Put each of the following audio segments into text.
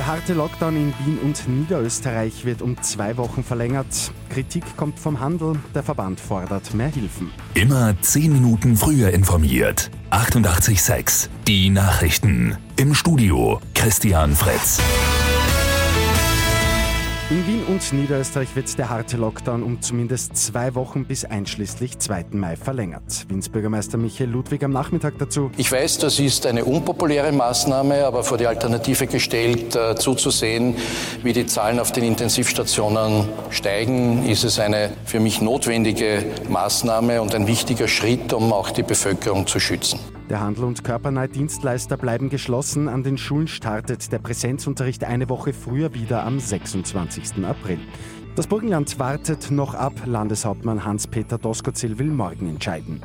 Der harte Lockdown in Wien und Niederösterreich wird um zwei Wochen verlängert. Kritik kommt vom Handel, der Verband fordert mehr Hilfen. Immer zehn Minuten früher informiert. 88.6 Die Nachrichten. Im Studio Christian Fritz. In Wien und Niederösterreich wird der harte Lockdown um zumindest zwei Wochen bis einschließlich 2. Mai verlängert. Wiens Bürgermeister Michael Ludwig am Nachmittag dazu. Ich weiß, das ist eine unpopuläre Maßnahme, aber vor die Alternative gestellt, äh, zuzusehen, wie die Zahlen auf den Intensivstationen steigen, ist es eine für mich notwendige Maßnahme und ein wichtiger Schritt, um auch die Bevölkerung zu schützen. Der Handel und körpernahe Dienstleister bleiben geschlossen. An den Schulen startet der Präsenzunterricht eine Woche früher wieder am 26. April. Das Burgenland wartet noch ab. Landeshauptmann Hans-Peter Doskozil will morgen entscheiden.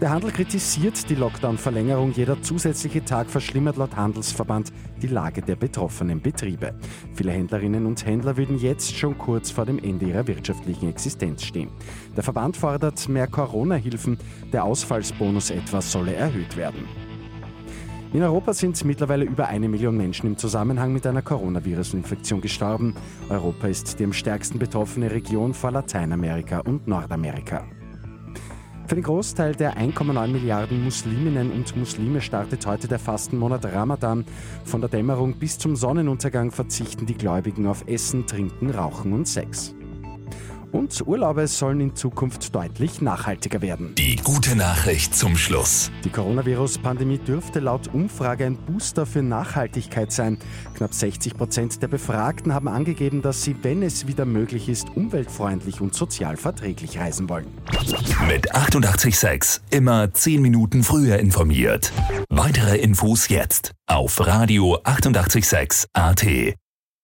Der Handel kritisiert die Lockdown-Verlängerung. Jeder zusätzliche Tag verschlimmert laut Handelsverband die Lage der betroffenen Betriebe. Viele Händlerinnen und Händler würden jetzt schon kurz vor dem Ende ihrer wirtschaftlichen Existenz stehen. Der Verband fordert mehr Corona-Hilfen. Der Ausfallsbonus etwa solle erhöht werden. In Europa sind mittlerweile über eine Million Menschen im Zusammenhang mit einer Coronavirus-Infektion gestorben. Europa ist die am stärksten betroffene Region vor Lateinamerika und Nordamerika. Für den Großteil der 1,9 Milliarden Musliminnen und Muslime startet heute der Fastenmonat Ramadan. Von der Dämmerung bis zum Sonnenuntergang verzichten die Gläubigen auf Essen, Trinken, Rauchen und Sex. Und Urlaube sollen in Zukunft deutlich nachhaltiger werden. Die gute Nachricht zum Schluss. Die Coronavirus-Pandemie dürfte laut Umfrage ein Booster für Nachhaltigkeit sein. Knapp 60 Prozent der Befragten haben angegeben, dass sie, wenn es wieder möglich ist, umweltfreundlich und sozial verträglich reisen wollen. Mit 886 immer 10 Minuten früher informiert. Weitere Infos jetzt auf Radio 886 AT.